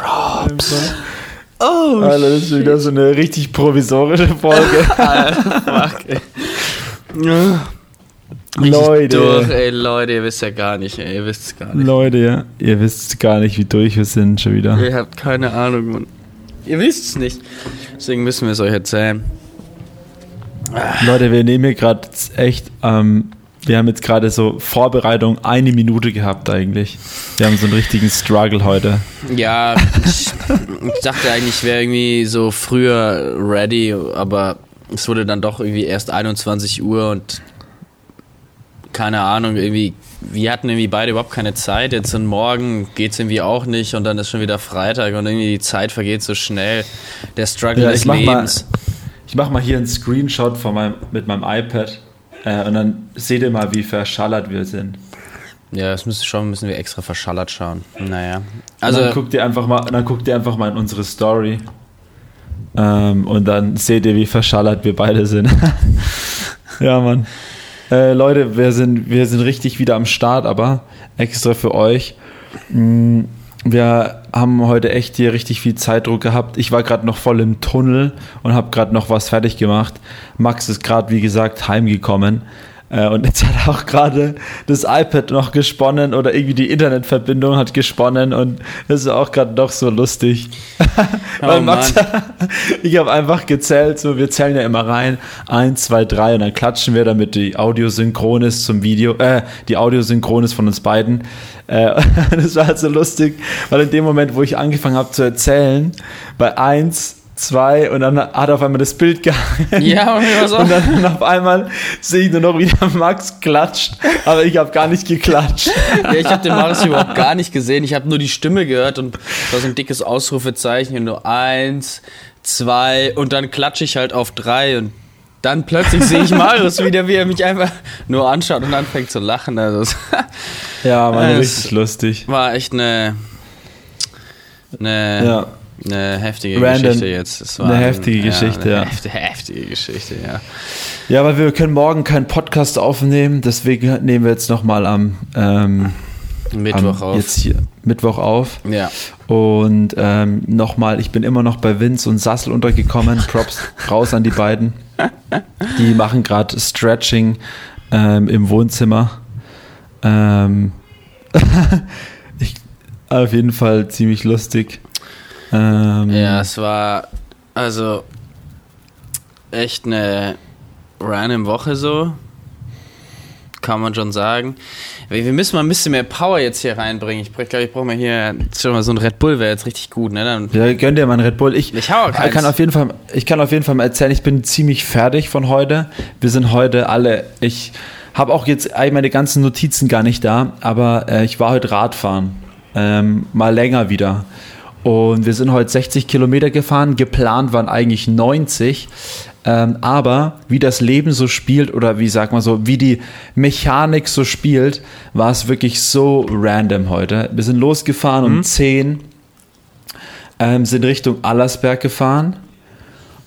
Props. Oh, Alter, das ist wieder so eine richtig provisorische Folge. Alter, fuck, ey. Leute. Durch, ey, Leute, ihr wisst ja gar nicht, ey, ihr wisst es gar nicht. Leute, ja, ihr wisst gar nicht, wie durch wir sind schon wieder. Ihr habt keine Ahnung, Mann. Ihr wisst es nicht. Deswegen müssen wir es euch erzählen. Leute, wir nehmen hier gerade echt, ähm, wir haben jetzt gerade so Vorbereitung eine Minute gehabt eigentlich. Wir haben so einen richtigen Struggle heute. Ja, ich, ich dachte eigentlich, ich wäre irgendwie so früher ready, aber es wurde dann doch irgendwie erst 21 Uhr und keine Ahnung, irgendwie, wir hatten irgendwie beide überhaupt keine Zeit. Jetzt und morgen geht es irgendwie auch nicht und dann ist schon wieder Freitag und irgendwie die Zeit vergeht so schnell. Der Struggle ja, des Lebens. Mal, ich mache mal hier einen Screenshot von meinem, mit meinem iPad äh, und dann seht ihr mal, wie verschallert wir sind. Ja, das müssen, schon, müssen wir extra verschallert schauen. Naja. Also, dann guckt ihr einfach mal, dann guckt ihr einfach mal in unsere Story. Ähm, und dann seht ihr, wie verschallert wir beide sind. ja, Mann. Äh, Leute, wir sind, wir sind richtig wieder am Start, aber extra für euch. Mm, wir haben heute echt hier richtig viel Zeitdruck gehabt. Ich war gerade noch voll im Tunnel und habe gerade noch was fertig gemacht. Max ist gerade, wie gesagt, heimgekommen. Äh, und jetzt hat auch gerade das iPad noch gesponnen oder irgendwie die Internetverbindung hat gesponnen und das ist auch gerade noch so lustig. Oh, Weil Max, ich habe einfach gezählt, so wir zählen ja immer rein, eins, zwei, drei und dann klatschen wir, damit die Audio synchron ist zum Video, äh, die Audio synchron ist von uns beiden. Äh, das war halt so lustig, weil in dem Moment, wo ich angefangen habe zu erzählen, bei eins zwei und dann hat auf einmal das Bild gehangen. Ja, und, so. und dann auf einmal sehe ich nur noch, wie der Max klatscht, aber ich habe gar nicht geklatscht. Ja, ich habe den Marius überhaupt gar nicht gesehen. Ich habe nur die Stimme gehört und da so ein dickes Ausrufezeichen und nur eins, zwei und dann klatsche ich halt auf drei und dann plötzlich sehe ich Marius wieder, wie er mich einfach nur anschaut und anfängt zu lachen. Also, ja, war richtig lustig. War echt eine, eine ja eine heftige Random, Geschichte jetzt. eine heftige ein, Geschichte, ja. Eine heftige, heftige Geschichte, ja. Ja, weil wir können morgen keinen Podcast aufnehmen, deswegen nehmen wir jetzt nochmal am ähm, Mittwoch am, auf. Jetzt hier, Mittwoch auf. Ja. Und ähm, nochmal, ich bin immer noch bei Vince und Sassel untergekommen. Props raus an die beiden. Die machen gerade Stretching ähm, im Wohnzimmer. Ähm, ich, auf jeden Fall ziemlich lustig. Ähm, ja, es war also echt eine random Woche so. Kann man schon sagen. Wir müssen mal ein bisschen mehr Power jetzt hier reinbringen. Ich glaube, ich brauche mal hier schon mal so ein Red Bull wäre jetzt richtig gut, ne? Dann ja, gönn dir mal ein Red Bull. Ich, ich, kann auf jeden Fall, ich kann auf jeden Fall mal erzählen, ich bin ziemlich fertig von heute. Wir sind heute alle, ich habe auch jetzt eigentlich meine ganzen Notizen gar nicht da, aber äh, ich war heute Radfahren. Ähm, mal länger wieder. Und wir sind heute 60 Kilometer gefahren. Geplant waren eigentlich 90. Ähm, aber wie das Leben so spielt oder wie sagt man so, wie die Mechanik so spielt, war es wirklich so random heute. Wir sind losgefahren mhm. um 10, ähm, sind Richtung Allersberg gefahren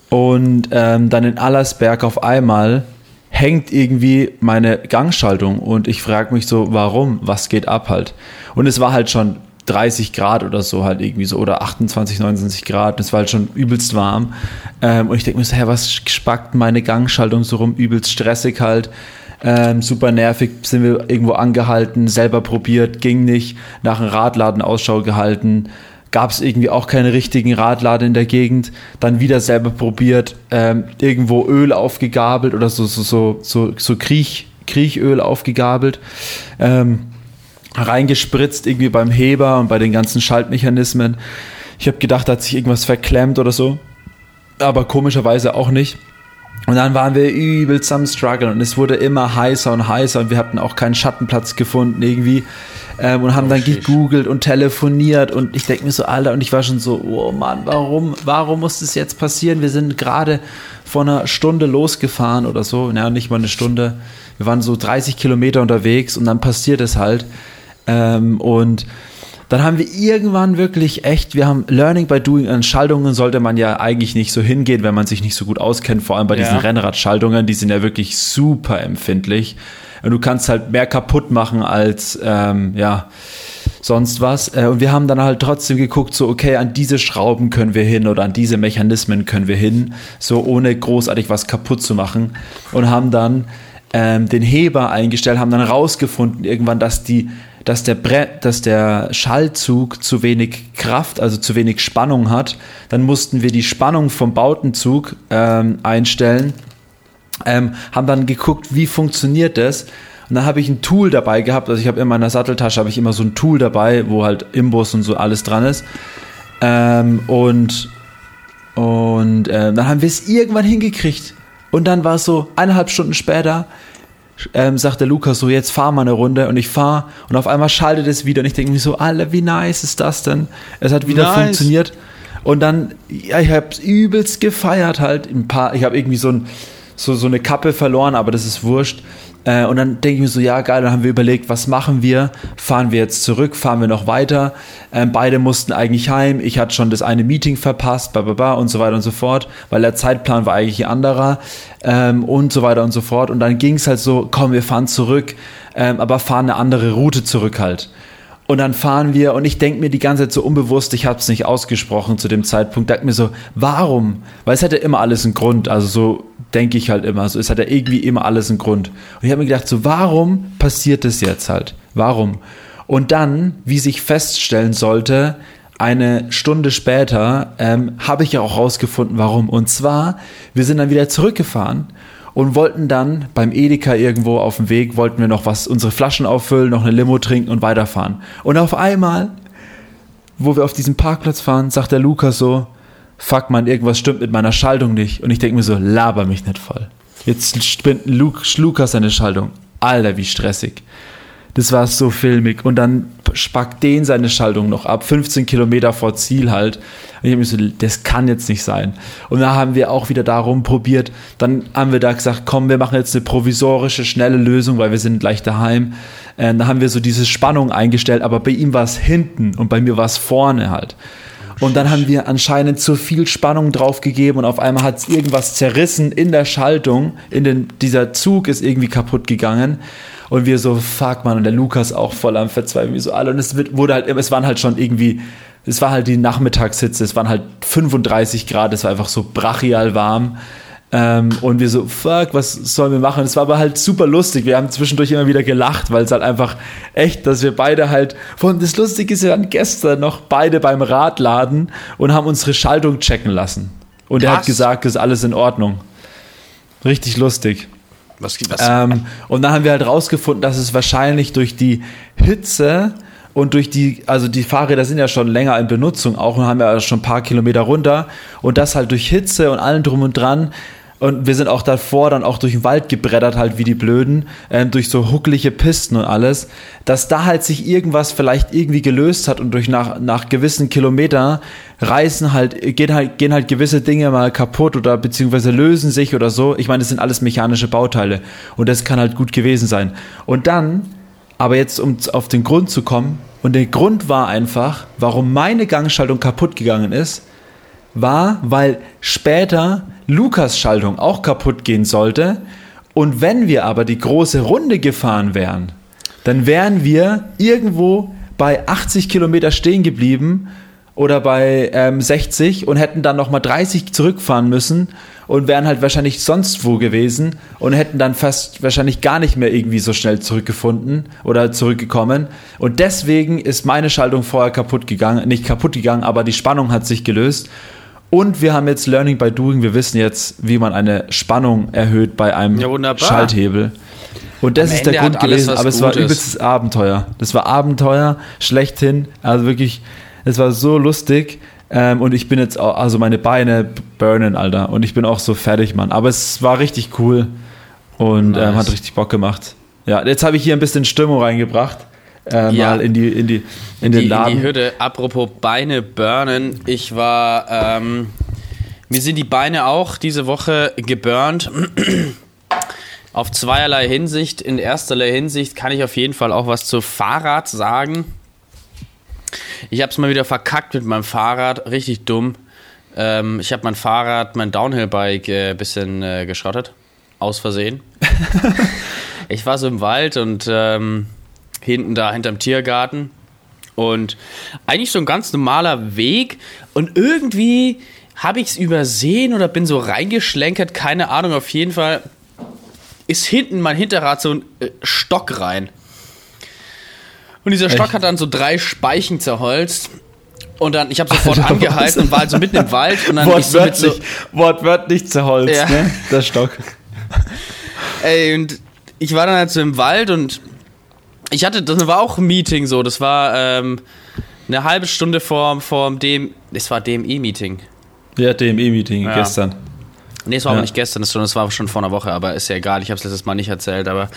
und ähm, dann in Allersberg auf einmal hängt irgendwie meine Gangschaltung und ich frage mich so, warum, was geht ab halt. Und es war halt schon 30 Grad oder so halt irgendwie so oder 28, 29 Grad. Es war halt schon übelst warm. Ähm, und ich denke mir so, hä, was spackt meine Gangschaltung so rum? Übelst stressig halt. Ähm, super nervig, sind wir irgendwo angehalten, selber probiert, ging nicht, nach einem Radladen Ausschau gehalten, gab es irgendwie auch keine richtigen Radladen in der Gegend, dann wieder selber probiert, ähm, irgendwo Öl aufgegabelt oder so, so, so, so, so Kriech, Kriechöl aufgegabelt. Ähm, reingespritzt, irgendwie beim Heber und bei den ganzen Schaltmechanismen. Ich habe gedacht, da hat sich irgendwas verklemmt oder so. Aber komischerweise auch nicht. Und dann waren wir übelst am Struggle und es wurde immer heißer und heißer und wir hatten auch keinen Schattenplatz gefunden irgendwie. Ähm, und haben oh, dann gegoogelt und telefoniert und ich denke mir so, Alter, und ich war schon so, oh Mann, warum, warum muss das jetzt passieren? Wir sind gerade vor einer Stunde losgefahren oder so, naja, nicht mal eine Stunde. Wir waren so 30 Kilometer unterwegs und dann passiert es halt. Ähm, und dann haben wir irgendwann wirklich echt, wir haben Learning by Doing an Schaltungen sollte man ja eigentlich nicht so hingehen, wenn man sich nicht so gut auskennt, vor allem bei ja. diesen Rennradschaltungen, die sind ja wirklich super empfindlich. Und du kannst halt mehr kaputt machen als, ähm, ja, sonst was. Äh, und wir haben dann halt trotzdem geguckt, so, okay, an diese Schrauben können wir hin oder an diese Mechanismen können wir hin, so ohne großartig was kaputt zu machen. Und haben dann ähm, den Heber eingestellt, haben dann rausgefunden irgendwann, dass die dass der, Bre dass der Schallzug zu wenig Kraft, also zu wenig Spannung hat. Dann mussten wir die Spannung vom Bautenzug ähm, einstellen, ähm, haben dann geguckt, wie funktioniert das und dann habe ich ein Tool dabei gehabt. Also ich habe in meiner Satteltasche habe ich immer so ein Tool dabei, wo halt Imbus und so alles dran ist. Ähm, und und äh, dann haben wir es irgendwann hingekriegt. Und dann war es so, eineinhalb Stunden später, ähm, sagt der Lukas so, jetzt fahr mal eine Runde. Und ich fahr und auf einmal schaltet es wieder. Und ich denke mir so, Alter, wie nice ist das denn? Es hat wieder nice. funktioniert. Und dann, ja, ich hab's übelst gefeiert halt, ein paar, ich habe irgendwie so, ein, so, so eine Kappe verloren, aber das ist wurscht äh, und dann denke ich mir so, ja geil, dann haben wir überlegt, was machen wir? Fahren wir jetzt zurück? Fahren wir noch weiter? Ähm, beide mussten eigentlich heim. Ich hatte schon das eine Meeting verpasst, bla, und so weiter und so fort, weil der Zeitplan war eigentlich ein anderer ähm, und so weiter und so fort. Und dann ging es halt so, komm, wir fahren zurück, ähm, aber fahren eine andere Route zurück halt. Und dann fahren wir und ich denke mir die ganze Zeit so unbewusst, ich habe es nicht ausgesprochen zu dem Zeitpunkt, denke mir so, warum? Weil es hätte immer alles einen Grund, also so denke ich halt immer, so es hat ja irgendwie immer alles einen Grund. Und ich habe mir gedacht, so warum passiert das jetzt halt? Warum? Und dann, wie sich feststellen sollte, eine Stunde später ähm, habe ich ja auch rausgefunden, warum. Und zwar, wir sind dann wieder zurückgefahren und wollten dann beim Edeka irgendwo auf dem Weg, wollten wir noch was, unsere Flaschen auffüllen, noch eine Limo trinken und weiterfahren. Und auf einmal, wo wir auf diesem Parkplatz fahren, sagt der Lukas so, fuck man, irgendwas stimmt mit meiner Schaltung nicht. Und ich denke mir so, laber mich nicht voll. Jetzt spinnt Lukas seine Schaltung. Alter, wie stressig. Das war so filmig. Und dann spackt den seine Schaltung noch ab, 15 Kilometer vor Ziel halt. Und ich habe mir so, das kann jetzt nicht sein. Und da haben wir auch wieder darum probiert. Dann haben wir da gesagt, komm, wir machen jetzt eine provisorische, schnelle Lösung, weil wir sind gleich daheim. Äh, da haben wir so diese Spannung eingestellt, aber bei ihm war es hinten und bei mir war es vorne halt. Und dann haben wir anscheinend zu viel Spannung draufgegeben und auf einmal hat es irgendwas zerrissen in der Schaltung. In den, dieser Zug ist irgendwie kaputt gegangen. Und wir so, fuck man, und der Lukas auch voll am Verzweifeln, wie so alle. Und es wurde halt, es waren halt schon irgendwie, es war halt die Nachmittagshitze, es waren halt 35 Grad, es war einfach so brachial warm. Ähm, und wir so, fuck, was sollen wir machen? Es war aber halt super lustig. Wir haben zwischendurch immer wieder gelacht, weil es halt einfach echt, dass wir beide halt, von das Lustige ist ja dann gestern noch beide beim Radladen und haben unsere Schaltung checken lassen. Und was? er hat gesagt, ist alles in Ordnung. Richtig lustig. Was gibt das? Ähm, und dann haben wir halt rausgefunden, dass es wahrscheinlich durch die Hitze und durch die, also die Fahrräder sind ja schon länger in Benutzung auch und haben ja schon ein paar Kilometer runter und das halt durch Hitze und allem drum und dran und wir sind auch davor dann auch durch den Wald gebreddert, halt wie die Blöden, ähm, durch so hucklige Pisten und alles, dass da halt sich irgendwas vielleicht irgendwie gelöst hat und durch nach, nach gewissen Kilometer reißen halt, gehen halt, gehen halt gewisse Dinge mal kaputt oder beziehungsweise lösen sich oder so. Ich meine, das sind alles mechanische Bauteile und das kann halt gut gewesen sein. Und dann, aber jetzt um auf den Grund zu kommen, und der Grund war einfach, warum meine Gangschaltung kaputt gegangen ist, war, weil später Lukas Schaltung auch kaputt gehen sollte. Und wenn wir aber die große Runde gefahren wären, dann wären wir irgendwo bei 80 Kilometer stehen geblieben oder bei ähm, 60 und hätten dann nochmal 30 zurückfahren müssen und wären halt wahrscheinlich sonst wo gewesen und hätten dann fast wahrscheinlich gar nicht mehr irgendwie so schnell zurückgefunden oder zurückgekommen. Und deswegen ist meine Schaltung vorher kaputt gegangen, nicht kaputt gegangen, aber die Spannung hat sich gelöst und wir haben jetzt Learning by Doing. Wir wissen jetzt, wie man eine Spannung erhöht bei einem ja, Schalthebel. Und das Am ist der Grund gewesen, aber es war übelstes Abenteuer. Das war Abenteuer schlechthin. Also wirklich, es war so lustig. Ähm, und ich bin jetzt auch, also meine Beine burnen, Alter. Und ich bin auch so fertig, Mann. Aber es war richtig cool und nice. ähm, hat richtig Bock gemacht. Ja, jetzt habe ich hier ein bisschen Stimmung reingebracht äh, ja. mal in die in die in, den Laden. In die Hütte. Apropos Beine burnen, ich war ähm, mir sind die Beine auch diese Woche geburnt. auf zweierlei Hinsicht. In ersterlei Hinsicht kann ich auf jeden Fall auch was zu Fahrrad sagen. Ich habe es mal wieder verkackt mit meinem Fahrrad, richtig dumm. Ähm, ich habe mein Fahrrad, mein Downhill-Bike ein äh, bisschen äh, geschrottet, aus Versehen. ich war so im Wald und ähm, hinten da hinterm Tiergarten Und eigentlich so ein ganz normaler Weg. Und irgendwie habe ich es übersehen oder bin so reingeschlenkert, keine Ahnung, auf jeden Fall ist hinten mein Hinterrad so ein äh, Stock rein. Und dieser Stock Echt? hat dann so drei Speichen zerholzt. Und dann, ich habe sofort Alter, angehalten und war also mitten im Wald. Und dann wortwörtlich, so, wortwörtlich zerholzt, ja. ne? Der Stock. Ey, und ich war dann halt so im Wald und ich hatte, das war auch ein Meeting so, das war ähm, eine halbe Stunde vor, vor dem, es war DME-Meeting. Ja, DME-Meeting ja. gestern. Nee, es war ja. aber nicht gestern, das war schon vor einer Woche, aber ist ja egal, ich habe es letztes Mal nicht erzählt, aber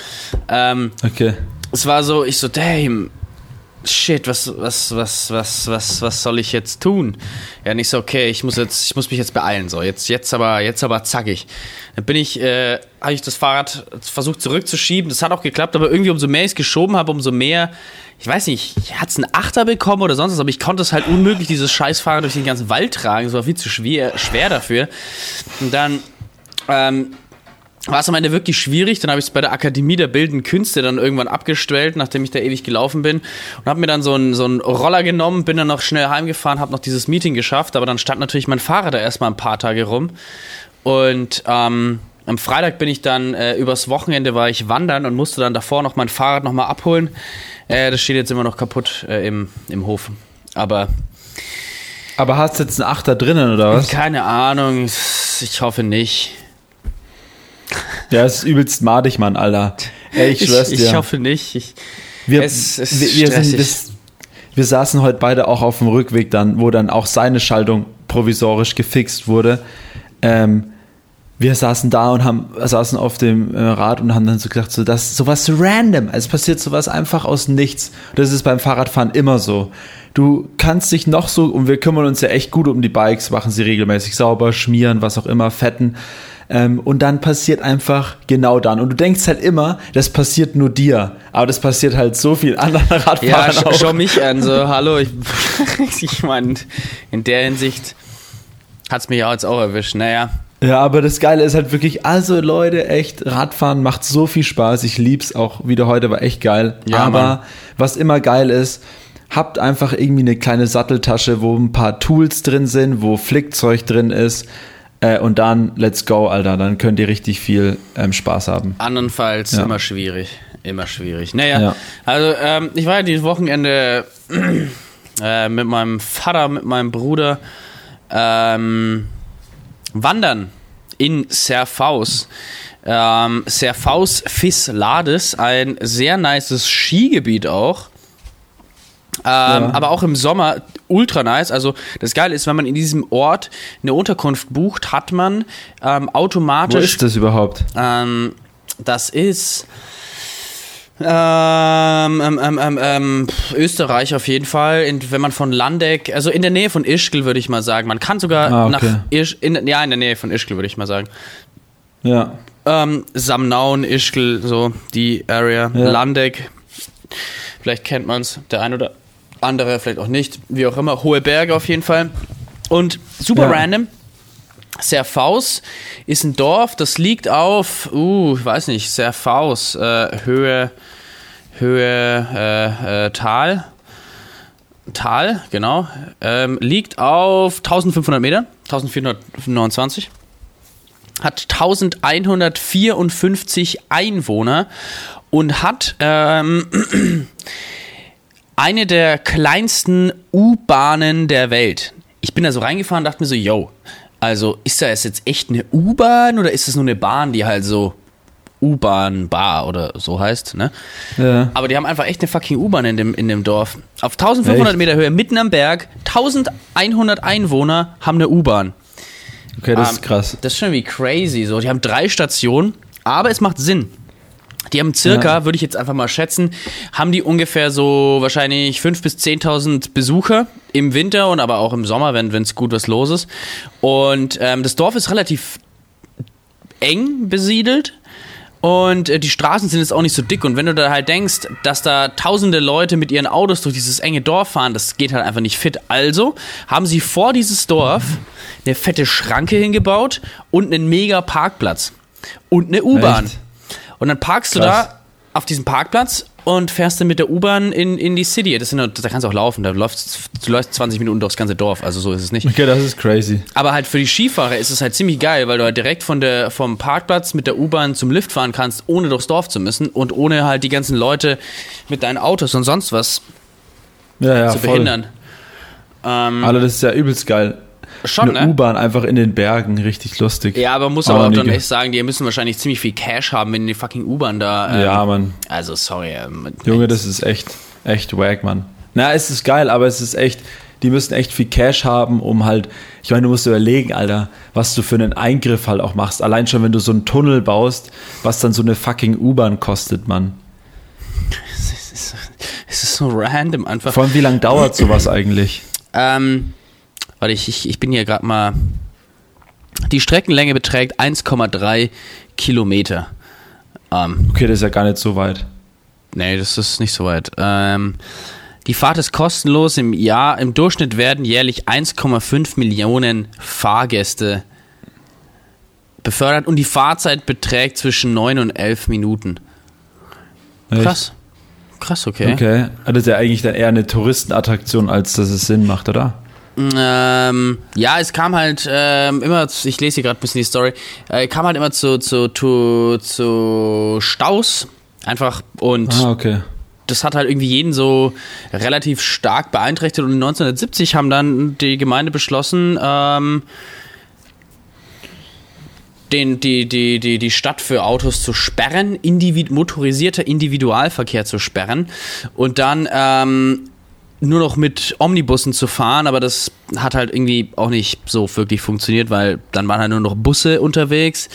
ähm, okay. es war so, ich so, damn, shit, was, was, was, was, was, was soll ich jetzt tun? Ja, nicht so, okay, ich muss jetzt, ich muss mich jetzt beeilen, so, jetzt, jetzt aber, jetzt aber zackig. Dann bin ich, äh, habe ich das Fahrrad versucht zurückzuschieben, das hat auch geklappt, aber irgendwie umso mehr ich es geschoben habe, umso mehr, ich weiß nicht, hat es einen Achter bekommen oder sonst was, aber ich konnte es halt unmöglich, dieses Scheißfahrrad durch den ganzen Wald tragen, es war viel zu schwer, schwer dafür. Und dann, ähm, war es am Ende wirklich schwierig. Dann habe ich es bei der Akademie der Bildenden Künste dann irgendwann abgestellt, nachdem ich da ewig gelaufen bin. Und habe mir dann so einen, so einen Roller genommen, bin dann noch schnell heimgefahren, habe noch dieses Meeting geschafft. Aber dann stand natürlich mein Fahrrad da erstmal ein paar Tage rum. Und ähm, am Freitag bin ich dann, äh, übers Wochenende war ich wandern und musste dann davor noch mein Fahrrad nochmal abholen. Äh, das steht jetzt immer noch kaputt äh, im, im Hof. Aber... Aber hast du jetzt einen Achter drinnen oder was? Keine Ahnung, ich hoffe nicht. Ja, es ist übelst madig, Mann, Alter. Ey, ich schwör's dir. Ich hoffe nicht. Ich, wir, es, es wir, wir, sind, wir, wir saßen heute beide auch auf dem Rückweg dann, wo dann auch seine Schaltung provisorisch gefixt wurde. Ähm, wir saßen da und haben saßen auf dem äh, Rad und haben dann so gedacht, so das ist sowas random. Es passiert sowas einfach aus nichts. Das ist beim Fahrradfahren immer so. Du kannst dich noch so und wir kümmern uns ja echt gut um die Bikes, machen sie regelmäßig sauber, schmieren, was auch immer, fetten. Ähm, und dann passiert einfach genau dann. Und du denkst halt immer, das passiert nur dir. Aber das passiert halt so viel anderen Radfahrern Ja, auch. schau mich an, so, hallo. Ich, ich meine, in der Hinsicht hat es mich auch jetzt auch erwischt. Naja. Ja, aber das Geile ist halt wirklich, also Leute, echt, Radfahren macht so viel Spaß. Ich lieb's auch wieder heute, war echt geil. Ja, aber Mann. was immer geil ist, habt einfach irgendwie eine kleine Satteltasche, wo ein paar Tools drin sind, wo Flickzeug drin ist äh, und dann let's go, Alter. Dann könnt ihr richtig viel ähm, Spaß haben. Andernfalls ja. immer schwierig. Immer schwierig. Naja, ja. also ähm, ich war ja dieses Wochenende äh, mit meinem Vater, mit meinem Bruder ähm, wandern in Serfaus. Ähm, Serfaus Fislades, ein sehr nices Skigebiet auch. Ähm, ja. Aber auch im Sommer ultra nice. Also das Geile ist, wenn man in diesem Ort eine Unterkunft bucht, hat man ähm, automatisch. Wo ist das überhaupt? Ähm, das ist ähm, ähm, ähm, Österreich auf jeden Fall. In, wenn man von Landeck, also in der Nähe von Ischgl würde ich mal sagen. Man kann sogar ah, okay. nach Isch, in, ja in der Nähe von Ischgl würde ich mal sagen. Ja. Samnaun, Ischgl, so die Area, ja. Landeck. Vielleicht kennt man es, der ein oder andere vielleicht auch nicht, wie auch immer. Hohe Berge auf jeden Fall. Und super ja. random. Serfaus ist ein Dorf, das liegt auf, uh, ich weiß nicht, Serfaus, äh, Höhe, Höhe, äh, äh, Tal, Tal, genau, ähm, liegt auf 1500 Meter, 1429, hat 1154 Einwohner und hat ähm, eine der kleinsten U-Bahnen der Welt. Ich bin da so reingefahren und dachte mir so, yo, also ist da jetzt echt eine U-Bahn oder ist es nur eine Bahn, die halt so U-Bahn Bar oder so heißt, ne? Ja. Aber die haben einfach echt eine fucking U-Bahn in dem, in dem Dorf. Auf 1500 echt? Meter Höhe, mitten am Berg, 1100 Einwohner haben eine U-Bahn. Okay, das um, ist ähm, krass. Das ist schon wie crazy. So, die haben drei Stationen, aber es macht Sinn. Die haben circa, ja. würde ich jetzt einfach mal schätzen, haben die ungefähr so wahrscheinlich 5.000 bis 10.000 Besucher im Winter und aber auch im Sommer, wenn es gut was los ist. Und ähm, das Dorf ist relativ eng besiedelt. Und äh, die Straßen sind jetzt auch nicht so dick. Und wenn du da halt denkst, dass da tausende Leute mit ihren Autos durch dieses enge Dorf fahren, das geht halt einfach nicht fit. Also haben sie vor dieses Dorf eine fette Schranke hingebaut und einen mega Parkplatz. Und eine U-Bahn. Und dann parkst Krass. du da auf diesem Parkplatz und fährst dann mit der U-Bahn in, in die City. Das sind, da kannst du auch laufen, da läufst, du läufst 20 Minuten durchs ganze Dorf, also so ist es nicht. Okay, das ist crazy. Aber halt für die Skifahrer ist es halt ziemlich geil, weil du halt direkt von der, vom Parkplatz mit der U-Bahn zum Lift fahren kannst, ohne durchs Dorf zu müssen und ohne halt die ganzen Leute mit deinen Autos und sonst was ja, ja, zu behindern. Ähm, Alter, das ist ja übelst geil. Schon, eine ne? U-Bahn einfach in den Bergen, richtig lustig. Ja, aber muss aber auch dann echt sagen, die müssen wahrscheinlich ziemlich viel Cash haben, wenn die fucking U-Bahn da. Ähm, ja, Mann. Also, sorry. Ähm, Junge, das ist echt, echt wack, Mann. Na, es ist geil, aber es ist echt, die müssen echt viel Cash haben, um halt, ich meine, du musst überlegen, Alter, was du für einen Eingriff halt auch machst. Allein schon, wenn du so einen Tunnel baust, was dann so eine fucking U-Bahn kostet, Mann. Es ist, es ist so random einfach. Vor allem, wie lange dauert sowas eigentlich? Ähm, Warte, ich, ich, ich bin hier gerade mal. Die Streckenlänge beträgt 1,3 Kilometer. Ähm, okay, das ist ja gar nicht so weit. Nee, das ist nicht so weit. Ähm, die Fahrt ist kostenlos. Im Jahr, im Durchschnitt werden jährlich 1,5 Millionen Fahrgäste befördert und die Fahrzeit beträgt zwischen 9 und 11 Minuten. Krass. Echt? Krass, okay. Okay. Das ist ja eigentlich dann eher eine Touristenattraktion, als dass es Sinn macht, oder? Ähm, ja, es kam halt ähm, immer, ich lese hier gerade ein bisschen die Story, äh, kam halt immer zu, zu, zu, zu Staus einfach und ah, okay. das hat halt irgendwie jeden so relativ stark beeinträchtigt und 1970 haben dann die Gemeinde beschlossen, ähm, den, die, die, die, die Stadt für Autos zu sperren, individ motorisierter Individualverkehr zu sperren und dann ähm, nur noch mit Omnibussen zu fahren, aber das hat halt irgendwie auch nicht so wirklich funktioniert, weil dann waren halt nur noch Busse unterwegs.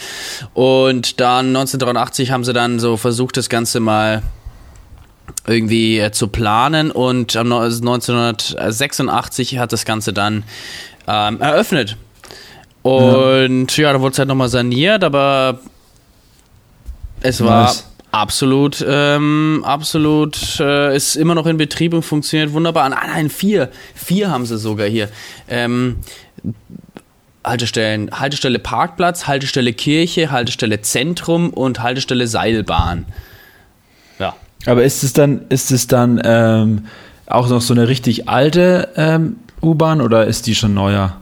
Und dann 1983 haben sie dann so versucht, das Ganze mal irgendwie äh, zu planen und 1986 hat das Ganze dann ähm, eröffnet. Und ja, ja da wurde es halt nochmal saniert, aber es war nice. Absolut, ähm, absolut, äh, ist immer noch in Betrieb und funktioniert wunderbar. Ah, nein, vier, vier haben sie sogar hier. Ähm, Haltestellen, Haltestelle Parkplatz, Haltestelle Kirche, Haltestelle Zentrum und Haltestelle Seilbahn. Ja. Aber ist es dann, ist es dann ähm, auch noch so eine richtig alte ähm, U-Bahn oder ist die schon neuer?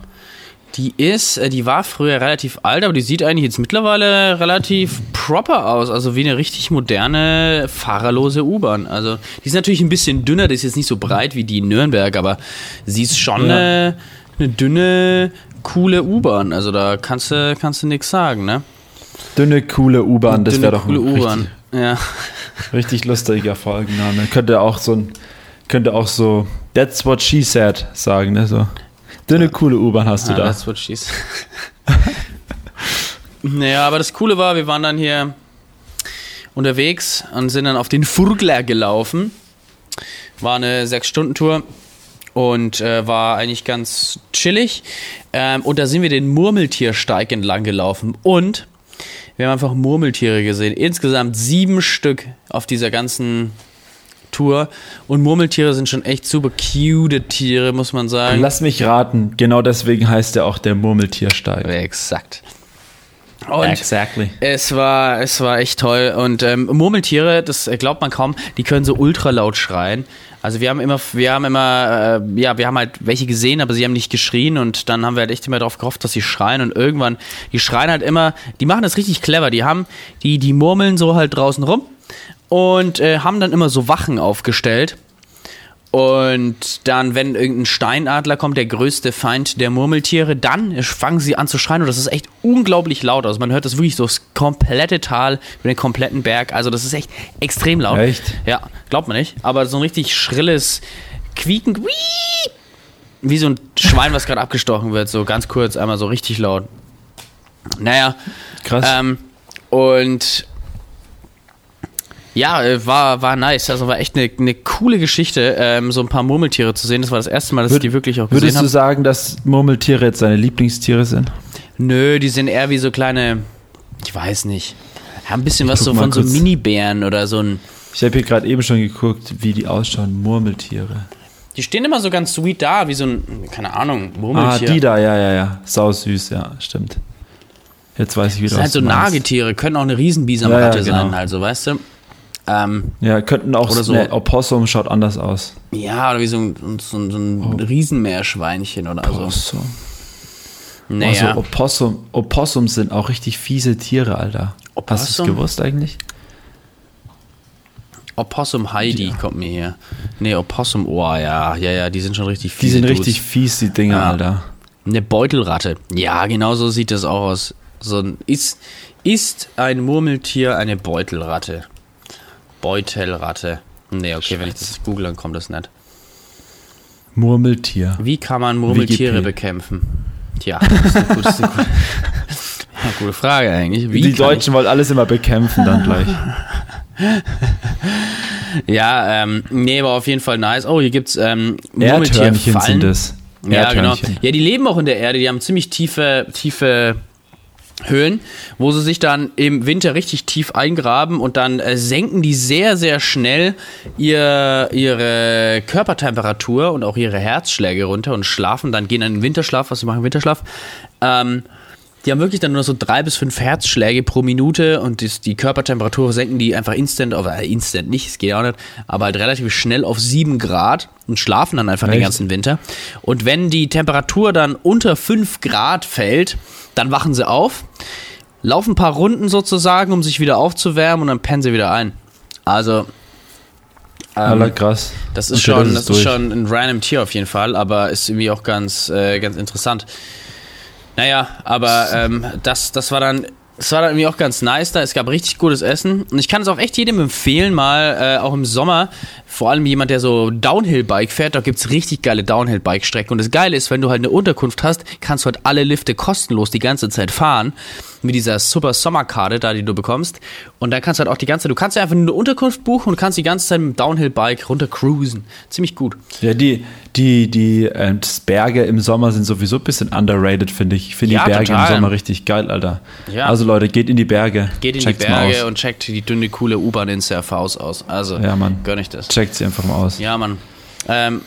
Die ist, äh, die war früher relativ alt, aber die sieht eigentlich jetzt mittlerweile relativ proper aus. Also wie eine richtig moderne, fahrerlose U-Bahn. Also die ist natürlich ein bisschen dünner, die ist jetzt nicht so breit wie die in Nürnberg, aber sie ist schon ja. eine, eine dünne, coole U-Bahn. Also da kannst du, kannst du nichts sagen, ne? Dünne, coole U-Bahn, das wäre doch coole U-Bahn. Ja. Richtig lustiger Folgenname. Könnte auch so ein, könnte auch so That's what she said sagen, ne? So. Dünne, coole U-Bahn hast du ah, da. That's what she's. naja, aber das Coole war, wir waren dann hier unterwegs und sind dann auf den Furgler gelaufen. War eine Sechs-Stunden-Tour und äh, war eigentlich ganz chillig. Ähm, und da sind wir den Murmeltiersteig entlang gelaufen und wir haben einfach Murmeltiere gesehen. Insgesamt sieben Stück auf dieser ganzen Tour. Und Murmeltiere sind schon echt super cute Tiere, muss man sagen. Lass mich raten, genau deswegen heißt er auch der Murmeltiersteig. Exakt. Und exactly. es war, es war echt toll. Und ähm, Murmeltiere, das glaubt man kaum, die können so ultra laut schreien. Also wir haben immer, wir haben immer, äh, ja, wir haben halt welche gesehen, aber sie haben nicht geschrien und dann haben wir halt echt immer darauf gehofft, dass sie schreien und irgendwann, die schreien halt immer, die machen das richtig clever. Die haben, die, die murmeln so halt draußen rum und äh, haben dann immer so Wachen aufgestellt. Und dann, wenn irgendein Steinadler kommt, der größte Feind der Murmeltiere, dann fangen sie an zu schreien und das ist echt unglaublich laut aus. Man hört das wirklich so das komplette Tal über den kompletten Berg. Also das ist echt extrem laut. Echt? Ja, glaubt man nicht. Aber so ein richtig schrilles Quieken, wie so ein Schwein, was gerade abgestochen wird, so ganz kurz, einmal so richtig laut. Naja. Krass. Ähm, und ja, äh, war, war nice. Also war echt eine, eine coole Geschichte, ähm, so ein paar Murmeltiere zu sehen. Das war das erste Mal, dass Würd, ich die wirklich auch gesehen habe. Würdest du sagen, dass Murmeltiere jetzt deine Lieblingstiere sind? Nö, die sind eher wie so kleine, ich weiß nicht. Haben ein bisschen ich was so von so Minibären oder so ein. Ich habe hier gerade eben schon geguckt, wie die ausschauen, Murmeltiere. Die stehen immer so ganz sweet da, wie so ein, keine Ahnung, Murmeltier. Ah, die da, ja, ja, ja. Sau süß, ja, stimmt. Jetzt weiß ich wieder. Das sind halt so Nagetiere, können auch eine Riesenbisamratte ja, ja, genau. sein, also, weißt du? Ähm, ja, könnten auch oder so. Ne, Opossum schaut anders aus. Ja, oder wie so ein, so ein, so ein oh. Riesenmeerschweinchen oder Opossum. so. Naja. Also Opossum, Opossums sind auch richtig fiese Tiere, Alter. Opossum? Hast du es gewusst eigentlich? Opossum Heidi ja. kommt mir hier. Nee, Opossum Ohr, ja. Ja, ja, die sind schon richtig fies. Die sind Dudes. richtig fies, die Dinger, ja. Alter. Eine Beutelratte. Ja, genau so sieht das auch aus. So ein, ist, ist ein Murmeltier eine Beutelratte? Beutelratte. Nee, okay, Scheiße. wenn ich das google, dann kommt das nicht. Murmeltier. Wie kann man Murmeltiere WGP. bekämpfen? Tja, das ist eine gute, ist eine gute, ja, gute Frage eigentlich. Wie Die Deutschen wollen alles immer bekämpfen dann gleich. ja, ähm, nee, aber auf jeden Fall nice. Oh, hier gibt's ähm, Murmeltierfallen. sind es. Ja, genau. Ja, die leben auch in der Erde, die haben ziemlich tiefe, tiefe Höhlen, wo sie sich dann im Winter richtig tief eingraben und dann äh, senken die sehr, sehr schnell ihr, ihre Körpertemperatur und auch ihre Herzschläge runter und schlafen dann, gehen in den Winterschlaf, was sie machen, Winterschlaf. Ähm, die haben wirklich dann nur so drei bis fünf Herzschläge pro Minute und das, die Körpertemperatur senken die einfach instant, auf, äh, instant nicht, es geht auch nicht, aber halt relativ schnell auf sieben Grad und schlafen dann einfach Echt? den ganzen Winter. Und wenn die Temperatur dann unter fünf Grad fällt, dann wachen sie auf, laufen ein paar Runden sozusagen, um sich wieder aufzuwärmen und dann pennen sie wieder ein. Also. Ähm, krass. Das ist, schon, das, das ist schon ein random Tier auf jeden Fall, aber ist irgendwie auch ganz, äh, ganz interessant. Naja, aber ähm, das, das war dann es war dann irgendwie auch ganz nice da. Es gab richtig gutes Essen. Und ich kann es auch echt jedem empfehlen, mal äh, auch im Sommer, vor allem jemand, der so Downhill-Bike fährt, da gibt es richtig geile Downhill-Bike-Strecken. Und das Geile ist, wenn du halt eine Unterkunft hast, kannst du halt alle Lifte kostenlos die ganze Zeit fahren mit dieser super Sommerkarte da, die du bekommst. Und dann kannst du halt auch die ganze Zeit, du kannst ja einfach nur eine Unterkunft buchen und kannst die ganze Zeit mit dem Downhill-Bike runter cruisen. Ziemlich gut. Ja, die, die, die äh, Berge im Sommer sind sowieso ein bisschen underrated, finde ich. Ich finde ja, die Berge total. im Sommer richtig geil, Alter. Ja. Also Leute, geht in die Berge. Geht in Checkt's die Berge und checkt die dünne, coole U-Bahn in Surfhaus aus. Also, ja, Mann. gönn ich das. Checkt sie einfach mal aus. Ja, Mann. Ähm,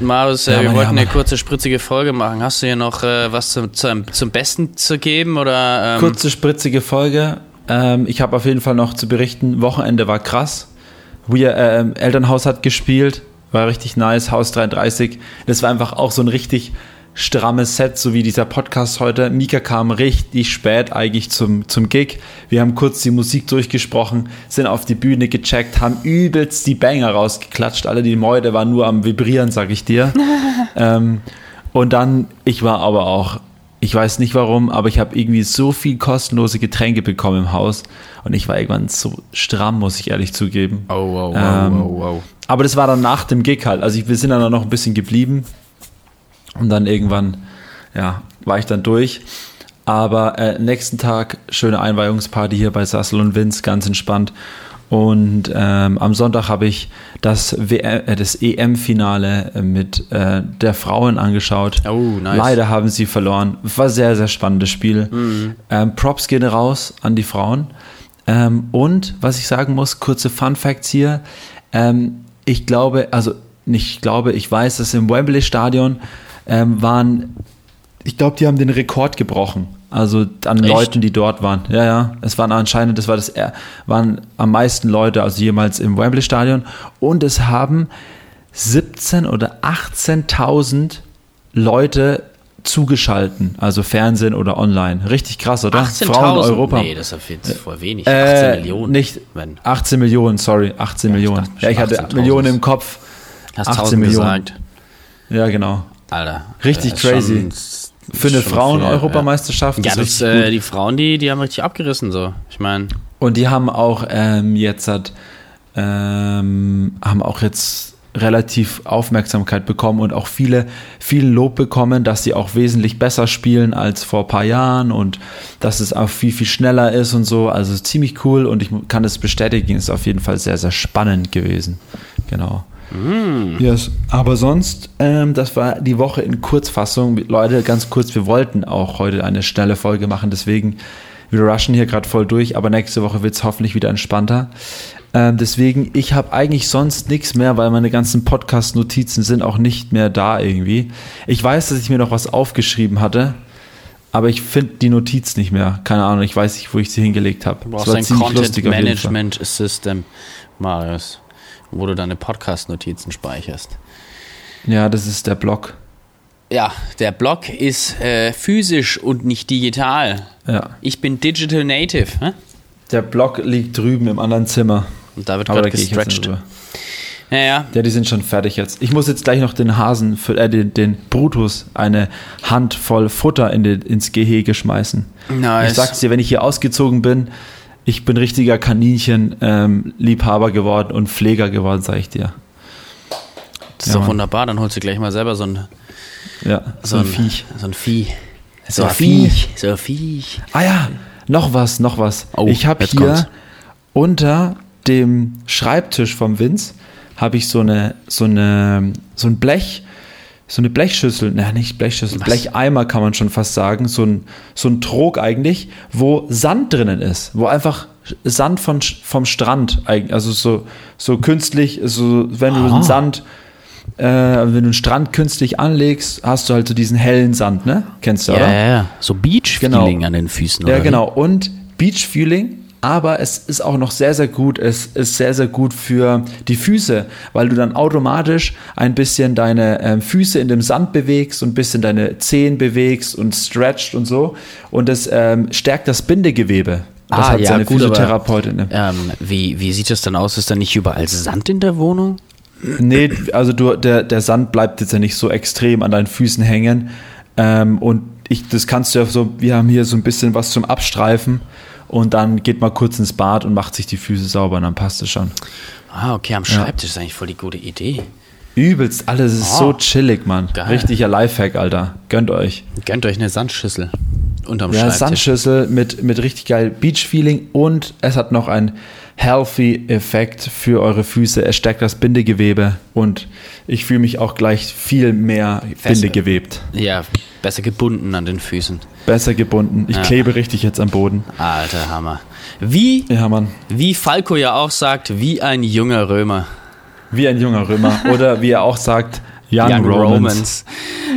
Marius, äh, ja, wir wollten ja, eine kurze, spritzige Folge machen. Hast du hier noch äh, was zum, zum, zum, Besten zu geben? Oder, ähm? Kurze, spritzige Folge. Ähm, ich habe auf jeden Fall noch zu berichten, Wochenende war krass. We, äh, Elternhaus hat gespielt, war richtig nice, Haus 33. Das war einfach auch so ein richtig strammes Set, so wie dieser Podcast heute. Mika kam richtig spät eigentlich zum, zum Gig. Wir haben kurz die Musik durchgesprochen, sind auf die Bühne gecheckt, haben übelst die Banger rausgeklatscht. Alle die Mäude waren nur am Vibrieren, sag ich dir. ähm, und dann, ich war aber auch, ich weiß nicht warum, aber ich habe irgendwie so viel kostenlose Getränke bekommen im Haus und ich war irgendwann so stramm, muss ich ehrlich zugeben. Oh, wow, wow, ähm, wow, wow. Aber das war dann nach dem Gig halt. Also ich, wir sind dann noch ein bisschen geblieben und dann irgendwann, ja, war ich dann durch. Aber äh, nächsten Tag schöne Einweihungsparty hier bei Sassel und Vince, ganz entspannt. Und ähm, am Sonntag habe ich das, äh, das EM-Finale mit äh, der Frauen angeschaut. Oh, nice. Leider haben sie verloren. War sehr, sehr spannendes Spiel. Mhm. Ähm, Props gehen raus an die Frauen. Ähm, und was ich sagen muss, kurze Fun Facts hier. Ähm, ich glaube, also nicht glaube, ich weiß, dass im Wembley Stadion ähm, waren, ich glaube, die haben den Rekord gebrochen. Also an Echt? Leuten, die dort waren. Ja, ja. Es waren anscheinend, das war das, waren am meisten Leute, also jemals im Wembley Stadion. Und es haben 17 oder 18.000 Leute zugeschalten, also Fernsehen oder online. Richtig krass, oder? 18 Frauen in Europa. Nee, das ist jetzt voll wenig. 18 äh, Millionen. Nicht, 18 Millionen, sorry, 18 ja, Millionen. Ich dachte, ja, ich hatte Millionen im Kopf. Hast 18 Millionen. Gesagt. Ja, genau. Alter. Richtig äh, crazy. Für eine Frauen-Europameisterschaft. Ja, das, äh, die Frauen, die, die haben richtig abgerissen, so. Ich meine. Und die haben auch ähm, jetzt hat, ähm, haben auch jetzt relativ Aufmerksamkeit bekommen und auch viele, viel Lob bekommen, dass sie auch wesentlich besser spielen als vor ein paar Jahren und dass es auch viel, viel schneller ist und so. Also ziemlich cool und ich kann es bestätigen, ist auf jeden Fall sehr, sehr spannend gewesen. Genau. Mm. Yes. Aber sonst, ähm, das war die Woche in Kurzfassung. Leute, ganz kurz, wir wollten auch heute eine schnelle Folge machen, deswegen, wir rushen hier gerade voll durch, aber nächste Woche wird es hoffentlich wieder entspannter. Ähm, deswegen, ich habe eigentlich sonst nichts mehr, weil meine ganzen Podcast-Notizen sind auch nicht mehr da irgendwie. Ich weiß, dass ich mir noch was aufgeschrieben hatte, aber ich finde die Notiz nicht mehr. Keine Ahnung, ich weiß nicht, wo ich sie hingelegt habe. Du brauchst ein Content Management System, Marius, wo du deine Podcast-Notizen speicherst. Ja, das ist der Blog. Ja, der Blog ist äh, physisch und nicht digital. Ja. Ich bin Digital Native. Hä? Der Blog liegt drüben im anderen Zimmer. Und da wird gerade gestretched. Ja, ja. Ja, die sind schon fertig jetzt. Ich muss jetzt gleich noch den Hasen, für, äh, den, den Brutus, eine Handvoll Futter in den, ins Gehege schmeißen. Nice. Ich sag's dir, wenn ich hier ausgezogen bin, ich bin richtiger Kaninchen-Liebhaber ähm, geworden und Pfleger geworden, sag ich dir. Das ist ja, doch wunderbar, dann holst du gleich mal selber so ein, ja, so, so ein, Viech. So ein Vieh. So, ein Viech. So ein Viech. Ah ja, noch was, noch was. Oh, ich habe hier kommt's. unter dem Schreibtisch vom Vince habe ich so eine, so eine, so ein Blech, so eine Blechschüssel, naja, nicht Blechschüssel, Was? Blecheimer kann man schon fast sagen, so ein, so ein Trog eigentlich, wo Sand drinnen ist, wo einfach Sand von, vom Strand, also so, so künstlich, so, wenn Aha. du Sand, äh, wenn du einen Strand künstlich anlegst, hast du halt so diesen hellen Sand, ne? Kennst du, ja, oder? Ja, ja, so Beach-Feeling genau. an den Füßen, Ja, genau. Und Beach-Feeling aber es ist auch noch sehr, sehr gut. Es ist sehr, sehr gut für die Füße, weil du dann automatisch ein bisschen deine ähm, Füße in dem Sand bewegst und ein bisschen deine Zehen bewegst und stretcht und so. Und es ähm, stärkt das Bindegewebe. Das ah, hat ja, seine gut, Physiotherapeutin. Aber, ähm, wie, wie sieht das dann aus? Ist da nicht überall Sand in der Wohnung? Nee, also du, der, der Sand bleibt jetzt ja nicht so extrem an deinen Füßen hängen. Ähm, und ich, das kannst du ja so, wir haben hier so ein bisschen was zum Abstreifen und dann geht man kurz ins Bad und macht sich die Füße sauber und dann passt es schon. Ah, okay, am Schreibtisch ja. ist eigentlich voll die gute Idee. Übelst, alles ist oh, so chillig, Mann. Geil. Richtiger Lifehack, Alter. Gönnt euch. Gönnt euch eine Sandschüssel unterm ja, Schreibtisch. Sandschüssel mit, mit richtig geil Beach-Feeling und es hat noch einen healthy Effekt für eure Füße. Es stärkt das Bindegewebe und ich fühle mich auch gleich viel mehr bindegewebt. Ja, besser gebunden an den Füßen. Besser gebunden. Ich ja. klebe richtig jetzt am Boden. Alter Hammer. Wie, ja, Mann. wie Falco ja auch sagt, wie ein junger Römer. Wie ein junger Römer. Oder wie er auch sagt, Young, Young Romans. Romans.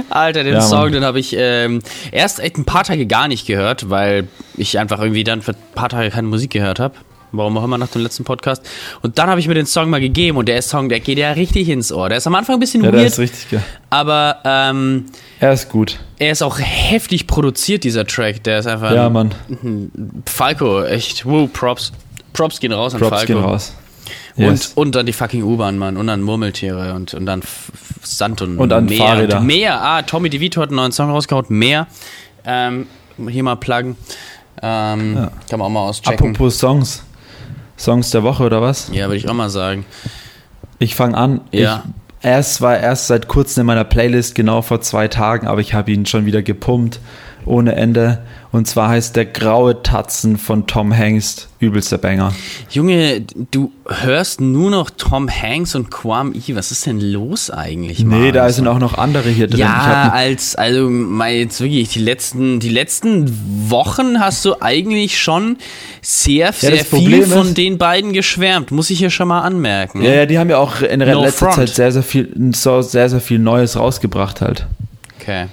Alter, den ja, Song, den habe ich ähm, erst ein paar Tage gar nicht gehört, weil ich einfach irgendwie dann für ein paar Tage keine Musik gehört habe. Warum auch immer nach dem letzten Podcast. Und dann habe ich mir den Song mal gegeben und der Song, der geht ja richtig ins Ohr. Der ist am Anfang ein bisschen ja, weird. Der ist richtig geil. Aber ähm, er ist gut. Er ist auch heftig produziert, dieser Track. Der ist einfach. Ja, Mann. Falco, echt. Woo, Props. Props gehen raus an Props Falco. gehen raus. Yes. Und, und dann die fucking U-Bahn, Mann. Und dann Murmeltiere und, und dann Sand und, und dann Meer. Fahrräder. Und Meer. Ah, Tommy DeVito hat einen neuen Song rausgehauen. Meer. Ähm, hier mal pluggen. Ähm, ja. Kann man auch mal auschecken. Apropos Songs. Songs der Woche oder was? Ja, würde ich auch mal sagen. Ich fange an. Ja. Ich, erst war erst seit kurzem in meiner Playlist, genau vor zwei Tagen, aber ich habe ihn schon wieder gepumpt ohne Ende. Und zwar heißt der Graue Tatzen von Tom Hanks übelster Banger. Junge, du hörst nur noch Tom Hanks und Quam I. Was ist denn los eigentlich? Nee, da sind auch noch andere hier drin. Ja, als, also mal jetzt wirklich, die letzten, die letzten Wochen hast du eigentlich schon sehr, sehr ja, viel von ist, den beiden geschwärmt. Muss ich hier schon mal anmerken. Ja, ja, die haben ja auch in der no letzten Zeit sehr, sehr viel, so, sehr, sehr viel Neues rausgebracht halt. Okay.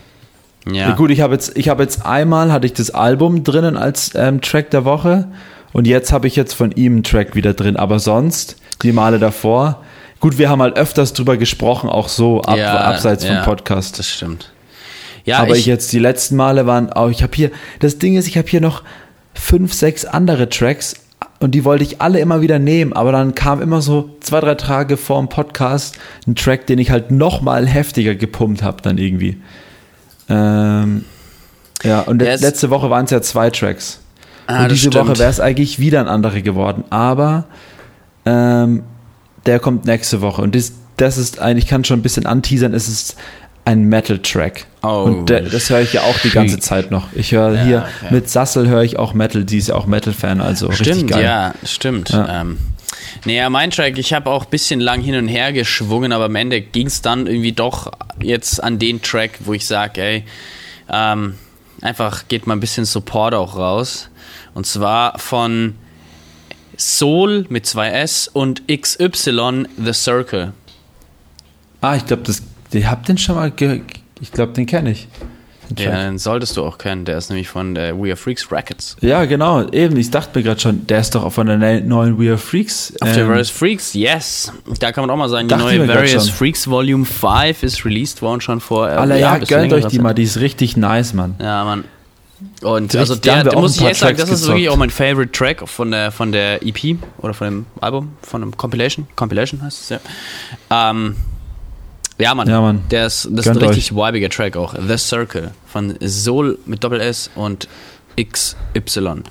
Ja. Gut, ich habe jetzt, ich habe jetzt einmal hatte ich das Album drinnen als ähm, Track der Woche und jetzt habe ich jetzt von ihm einen Track wieder drin. Aber sonst die Male davor, gut, wir haben halt öfters drüber gesprochen, auch so ab, ja, abseits ja, vom Podcast. Das stimmt. Ja, aber ich, ich jetzt die letzten Male waren auch, ich habe hier, das Ding ist, ich habe hier noch fünf, sechs andere Tracks und die wollte ich alle immer wieder nehmen, aber dann kam immer so zwei, drei Tage vor dem Podcast ein Track, den ich halt noch mal heftiger gepumpt habe dann irgendwie. Ähm, ja, und yes. letzte Woche waren es ja zwei Tracks. Ah, und diese Woche wäre es eigentlich wieder ein anderer geworden. Aber ähm, der kommt nächste Woche. Und das, das ist eigentlich, ich kann schon ein bisschen anteasern, es ist ein Metal-Track. Oh, und der, das höre ich ja auch die ganze Zeit noch. Ich höre ja, hier okay. mit Sassel höre ich auch Metal, die ist ja auch Metal-Fan, also stimmt, richtig geil. Ja, stimmt. Ja. Ähm, naja, mein Track, ich habe auch ein bisschen lang hin und her geschwungen, aber am Ende ging es dann irgendwie doch jetzt an den Track, wo ich sage, ey, ähm, einfach geht mal ein bisschen Support auch raus. Und zwar von Soul mit zwei S und XY The Circle. Ah, ich glaube, das, ich habe den schon mal, ich glaube, den kenne ich. Den solltest du auch kennen. Der ist nämlich von äh, We Are Freaks Records. Ja, genau. Eben, ich dachte mir gerade schon, der ist doch von der neuen We Are Freaks. Auf ähm, der Various Freaks, yes. Da kann man auch mal sagen, die neue Various Freaks Volume 5 ist released worden schon vor. Äh, Alter, ja, ja gönnt euch die mal, die ist richtig nice, Mann. Ja, Mann. Und also der, der muss ich echt sagen, das ist wirklich auch mein Favorite Track von der, von der EP oder von dem Album, von dem Compilation. Compilation heißt es ja. Ähm, ja, Mann. Ja, Mann. Der ist, das Gönnt ist ein richtig euch. vibiger Track auch. The Circle von Soul mit Doppel S und XY.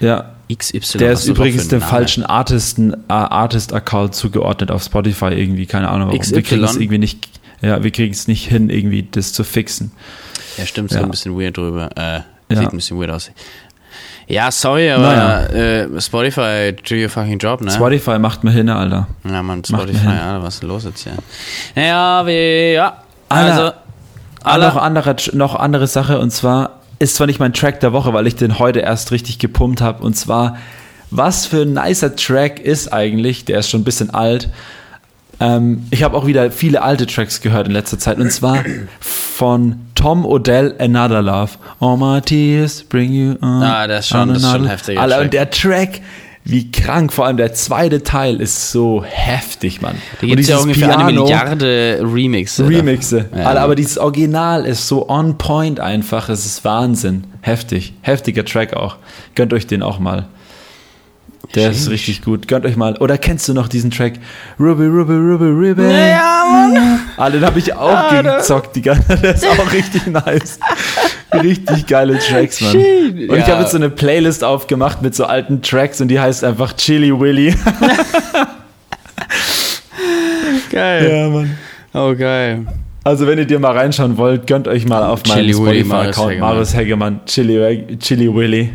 Ja. XY. Der ist übrigens dem falschen Artisten, uh, Artist-Account zugeordnet auf Spotify irgendwie, keine Ahnung warum. XY? Wir kriegen es irgendwie nicht, ja, wir kriegen es nicht hin, irgendwie das zu fixen. Ja, stimmt, so ja. ein bisschen weird drüber. Äh, ja. Sieht ein bisschen weird aus. Ja, sorry, aber naja. äh, Spotify, do your fucking job, ne? Spotify macht mir hin, Alter. Ja, man, Spotify, ja, was ist los jetzt hier? Naja, wie, ja. Also, Alter. Noch, andere, noch andere Sache, und zwar ist zwar nicht mein Track der Woche, weil ich den heute erst richtig gepumpt habe, und zwar, was für ein nicer Track ist eigentlich, der ist schon ein bisschen alt, ähm, ich habe auch wieder viele alte Tracks gehört in letzter Zeit, und zwar von Tom Odell, Another Love. All my tears bring you on. Ah, das ist schon, das ist schon heftig. Alter, und der Track, wie krank, vor allem der zweite Teil ist so heftig, Mann. Da gibt es ja ungefähr Piano, eine Milliarde Remixe. Remixe. Ja. Alter, aber dieses Original ist so on point einfach, es ist Wahnsinn. Heftig. Heftiger Track auch. Gönnt euch den auch mal. Der Sheesh. ist richtig gut. Gönnt euch mal. Oder kennst du noch diesen Track? Ruby, Ruby, Ruby, Ruby. Ja, Mann. Ah, den habe ich auch ah, gezockt. Die ganze, der ist auch richtig nice. richtig geile Tracks, Mann. Und ja. ich habe jetzt so eine Playlist aufgemacht mit so alten Tracks und die heißt einfach Chili Willy. geil. Ja, Mann. Oh, geil. Also, wenn ihr dir mal reinschauen wollt, gönnt euch mal auf meinem Spotify-Account Marius Hegemann, Chili, Chili Willy.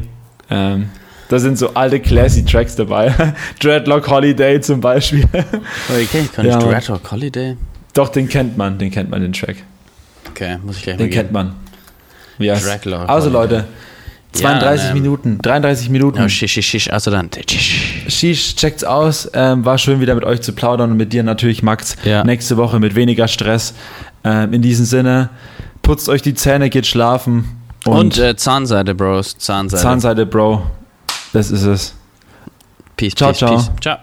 Ähm, da sind so alte classy Tracks dabei. Dreadlock Holiday zum Beispiel. Oh, ich kenne gar nicht ja, Dreadlock Holiday. Doch, den kennt man, den kennt man, den Track. Okay, muss ich gleich den kennt man. Yes. Dreadlock also Leute, 32 ja, ähm, Minuten, 33 Minuten. Ja, shish, shish, shish, also dann. Shish, checkt's aus. Ähm, war schön wieder mit euch zu plaudern und mit dir natürlich, Max. Ja. Nächste Woche mit weniger Stress. Ähm, in diesem Sinne, putzt euch die Zähne, geht schlafen. Und, und äh, Zahnseide, Bros. Zahnseide. Zahnseide, Bro. Das ist es. Peace, ciao, peace, ciao. Peace. Ciao.